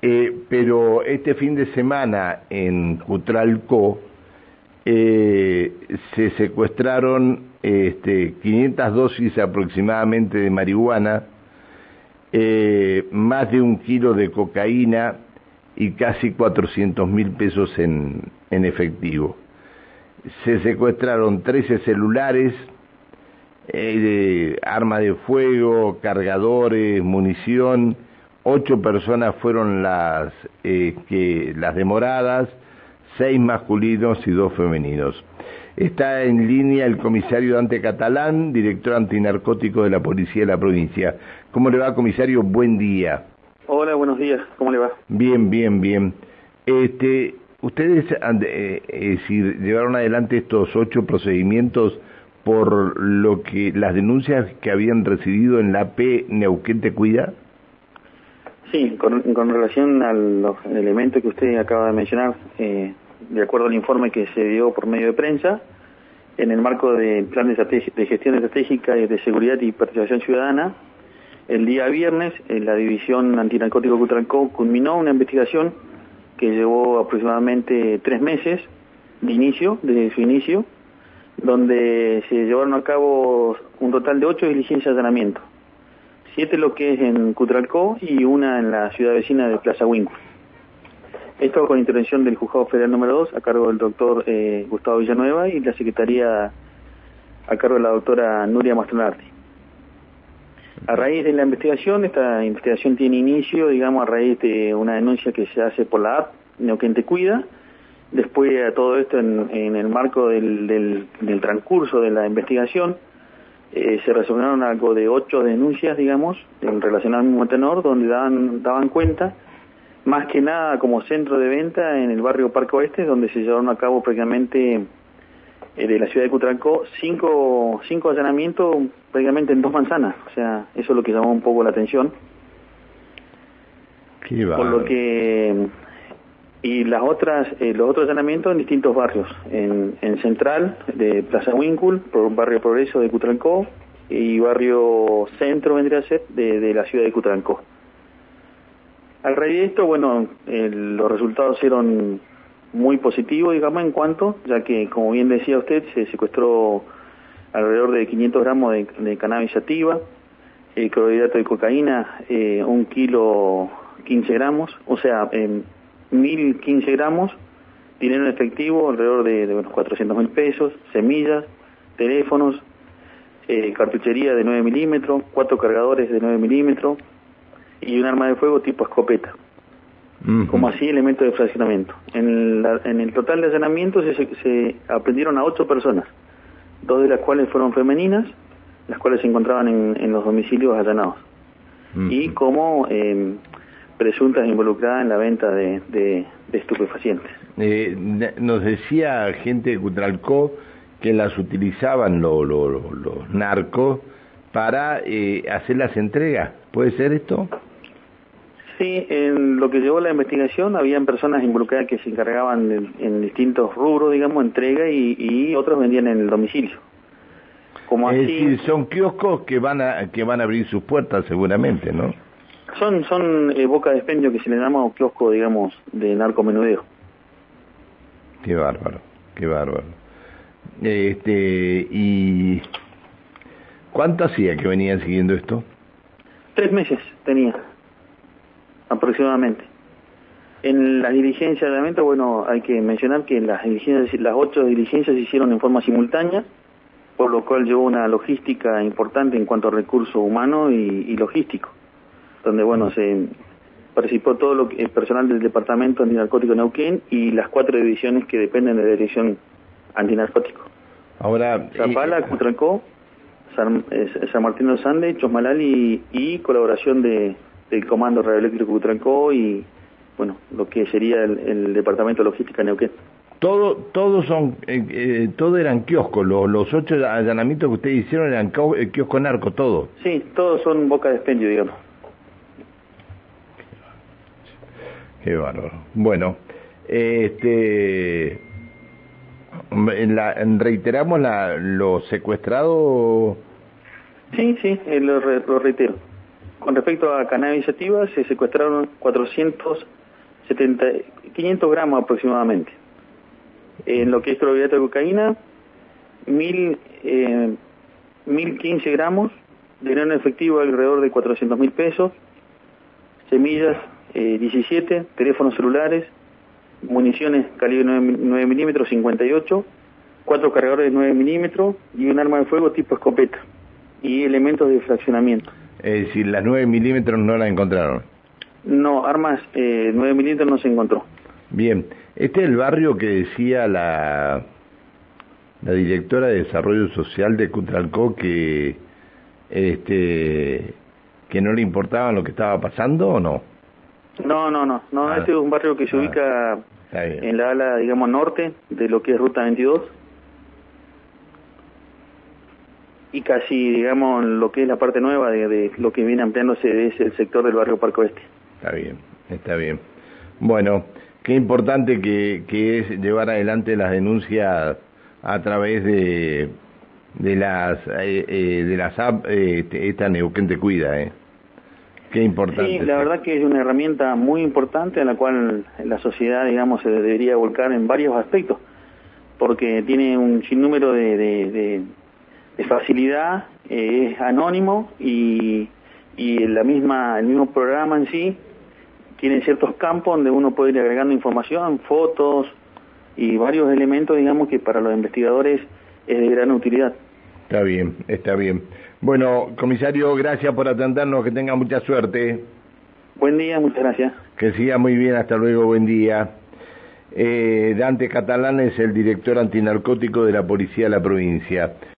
Eh, pero este fin de semana en Cutralco eh, se secuestraron este, 500 dosis aproximadamente de marihuana, eh, más de un kilo de cocaína y casi 400 mil pesos en, efectivo. Se secuestraron 13 celulares, eh, arma de fuego, cargadores, munición. Ocho personas fueron las, eh, que, las demoradas, seis masculinos y dos femeninos. Está en línea el comisario Dante Catalán, director antinarcótico de la Policía de la provincia. ¿Cómo le va, comisario? Buen día. Hola, buenos días. ¿Cómo le va? Bien, bien, bien. Este, ustedes eh, si llevaron adelante estos ocho procedimientos por lo que las denuncias que habían recibido en la P Neuquén te cuida. Sí, con, relación a los elementos que usted acaba de mencionar, eh, de acuerdo al informe que se dio por medio de prensa, en el marco del plan de, gestión estratégica y de seguridad y participación ciudadana, el día viernes la división antinarcótico Cutrancó culminó una investigación que llevó aproximadamente tres meses de inicio, desde su inicio, donde se llevaron a cabo un total de ocho diligencias de allanamiento, siete lo que es en Cutralcó y una en la ciudad vecina de Plaza Winkle. Esto con intervención del Juzgado Federal número 2 a cargo del doctor eh, Gustavo Villanueva y la Secretaría a cargo de la doctora Nuria Mastronardi. A raíz de la investigación, esta investigación tiene inicio, digamos, a raíz de una denuncia que se hace por la app Neuquén Cuida, Después de todo esto, en, el marco del, transcurso de la investigación, eh, se resolvieron algo de ocho denuncias, digamos, en relación al mismo tenor, donde daban, daban cuenta, más que nada como centro de venta en el barrio Parque Oeste, donde se llevaron a cabo prácticamente eh, de la ciudad de Cutrancó cinco, cinco allanamientos prácticamente en dos manzanas. O sea, eso es lo que llamó un poco la atención. Por lo que y las otras eh, los otros allanamientos en distintos barrios. En, en Central de Plaza Winkle barrio Progreso de Cutrancó y barrio Centro vendría a ser de, la ciudad de Cutrancó. Al raíz de esto bueno los resultados fueron muy positivos digamos en cuanto ya que como bien decía usted se secuestró alrededor de 500 gramos de, cannabis sativa eh, clorhidrato de cocaína eh, un kilo 15 gramos o sea 1.015 gramos, dinero en efectivo, alrededor de, de unos 400 mil pesos, semillas, teléfonos, eh, cartuchería de 9 milímetros, cuatro cargadores de 9 milímetros y un arma de fuego tipo escopeta. Como así elementos de fraccionamiento. En, en el total de allanamientos se, se, aprendieron a ocho personas, dos de las cuales fueron femeninas, las cuales se encontraban en, en los domicilios allanados. Y como eh, presuntas involucradas en la venta de, de, estupefacientes. Eh, nos decía gente de Cutralcó que las utilizaban los narcos para eh, hacer las entregas. ¿Puede ser esto? Sí, en lo que llevó la investigación habían personas involucradas que se encargaban en, distintos rubros, digamos, entrega y, y, otros vendían en el domicilio. Como es decir, son kioscos que van a que van a abrir sus puertas seguramente, ¿no? Son, son eh, boca de expendio que se le llama kiosco, digamos, de narcomenudeo. Qué bárbaro, qué bárbaro. Este, ¿y cuánto hacía que venían siguiendo esto? Tres meses tenía, aproximadamente. En las diligencias de evento, bueno, hay que mencionar que las diligencias, las ocho diligencias se hicieron en forma simultánea, por lo cual llevó una logística importante en cuanto a recursos humanos y logístico donde bueno se participó todo lo que, el personal del departamento antinarcótico Neuquén y las cuatro divisiones que dependen de la dirección antinarcótico. Ahora Zapala, Cutrancó, San, San Martín de los Andes, Chosmalal y, y colaboración de, del Comando Radioeléctrico Cutrancó y bueno, lo que sería el, departamento de logística Neuquén. Todo, todos son, eh, eh, todo eran kioscos, los, los ocho allanamientos que ustedes hicieron eran eh, kiosco narco, todo. Sí, todos son boca de expendio, digamos. Qué bárbaro. Bueno, este, reiteramos la, lo secuestrado. Sí, sí, eh, lo, reitero. Con respecto a cannabis sativa, se secuestraron 470, 500 gramos aproximadamente. En lo que es clorhidrato de cocaína, 1000, eh, 1015 gramos, de grano efectivo alrededor de 400 mil pesos, semillas eh, 17, teléfonos celulares, municiones calibre 9, 9 milímetros 58, cuatro cargadores de 9 milímetros y un arma de fuego tipo escopeta y elementos de fraccionamiento. Es decir, las 9 milímetros no la encontraron. No, armas eh, 9 milímetros no se encontró. Bien, este es el barrio que decía la, la directora de Desarrollo Social de Cutralcó que, este, que no le importaba lo que estaba pasando o no? No, no, no, no, Ah. este es un barrio que se Ah. ubica en la ala, digamos, norte de lo que es Ruta 22 y casi, digamos, lo que es la parte nueva de, de lo que viene ampliándose es el sector del barrio Parque Oeste. Está bien, está bien. Bueno, qué importante que, que es llevar adelante las denuncias a través de de las eh, eh, de las app eh, este- esta Neuquén te cuida, eh. Qué importante. Sí, la verdad que es una herramienta muy importante en la cual la sociedad, digamos, se debería volcar en varios aspectos, porque tiene un sinnúmero de, de, de- de facilidad, eh, es anónimo y, y la misma, el mismo programa en sí tiene ciertos campos donde uno puede ir agregando información, fotos y varios elementos, digamos, que para los investigadores es de gran utilidad. Está bien, está bien. Bueno, comisario, gracias por atendernos, que tenga mucha suerte. Buen día, muchas gracias. Que siga muy bien, hasta luego, buen día. Eh, Dante Catalán es el director antinarcótico de la Policía de la provincia.